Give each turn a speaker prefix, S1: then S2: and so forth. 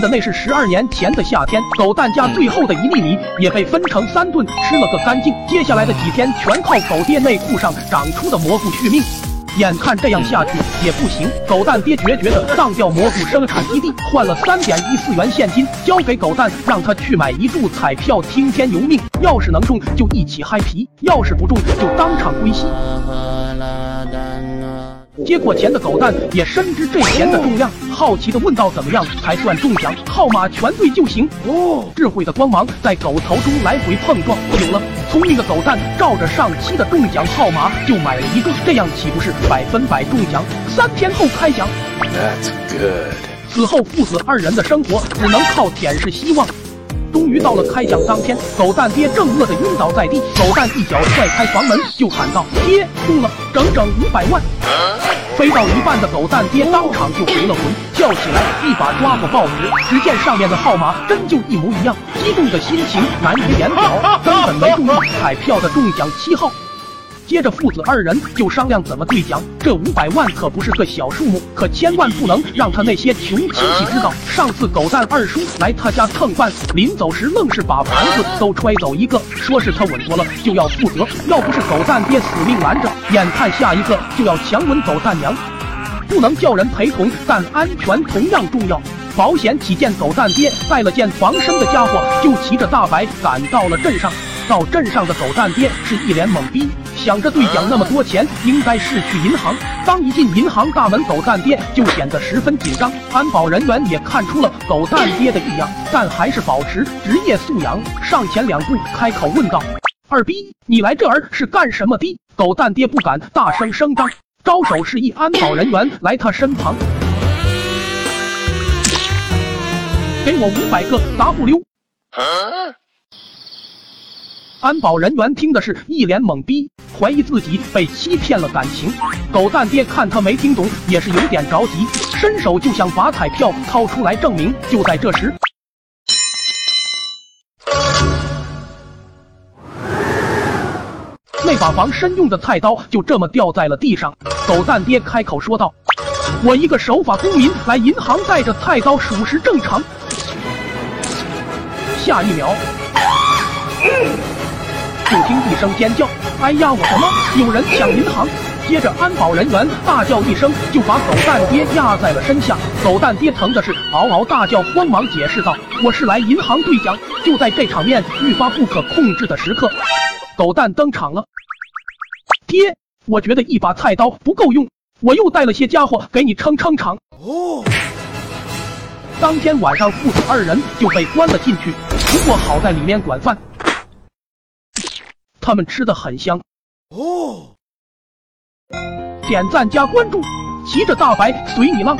S1: 的那是十二年前的夏天，狗蛋家最后的一粒米也被分成三顿吃了个干净。接下来的几天全靠狗爹内裤上长出的蘑菇续命。眼看这样下去也不行，狗蛋爹决绝的当掉蘑菇生产基地，换了三点一四元现金交给狗蛋，让他去买一注彩票听天由命。要是能中就一起嗨皮，要是不中就当场归西。接过钱的狗蛋也深知这钱的重量，好奇的问道：“怎么样才算中奖？号码全对就行。”哦，智慧的光芒在狗头中来回碰撞。有了，聪明的狗蛋照着上期的中奖号码就买了一个，这样岂不是百分百中奖？三天后开奖。That's good。此后父子二人的生活只能靠舔舐希望。终于到了开奖当天，狗蛋爹正饿得晕倒在地，狗蛋一脚踹开房门就喊道：“爹，中了，整整五百万！”飞到一半的狗蛋爹当场就回了魂，跳起来一把抓过报纸，只见上面的号码真就一模一样，激动的心情难以言表，根本没注意彩票的中奖七号。接着父子二人就商量怎么兑奖，这五百万可不是个小数目，可千万不能让他那些穷亲戚知道。上次狗蛋二叔来他家蹭饭，临走时愣是把盘子都揣走一个，说是他稳妥了就要负责。要不是狗蛋爹死命拦着，眼看下一个就要强吻狗蛋娘，不能叫人陪同，但安全同样重要。保险起见，狗蛋爹带了件防身的家伙，就骑着大白赶到了镇上。到镇上的狗蛋爹是一脸懵逼。想着兑奖那么多钱，应该是去银行。刚一进银行大门，狗蛋爹就显得十分紧张。安保人员也看出了狗蛋爹的异样，但还是保持职业素养，上前两步，开口问道：“二逼，你来这儿是干什么的？”狗蛋爹不敢大声声张，招手示意安保人员来他身旁，给我五百个 W。安保人员听的是一脸懵逼，怀疑自己被欺骗了感情。狗蛋爹看他没听懂，也是有点着急，伸手就想把彩票掏出来证明。就在这时，那把防身用的菜刀就这么掉在了地上。狗蛋爹开口说道：“我一个守法公民来银行带着菜刀，属实正常。”下一秒。就听一声尖叫，哎呀，我的妈！有人抢银行！接着安保人员大叫一声，就把狗蛋爹压在了身下。狗蛋爹疼的是嗷嗷大叫，慌忙解释道：“我是来银行兑奖。”就在这场面愈发不可控制的时刻，狗蛋登场了。爹，我觉得一把菜刀不够用，我又带了些家伙给你撑撑场。哦。当天晚上，父子二人就被关了进去，不过好在里面管饭。他们吃的很香哦，点赞加关注，骑着大白随你浪。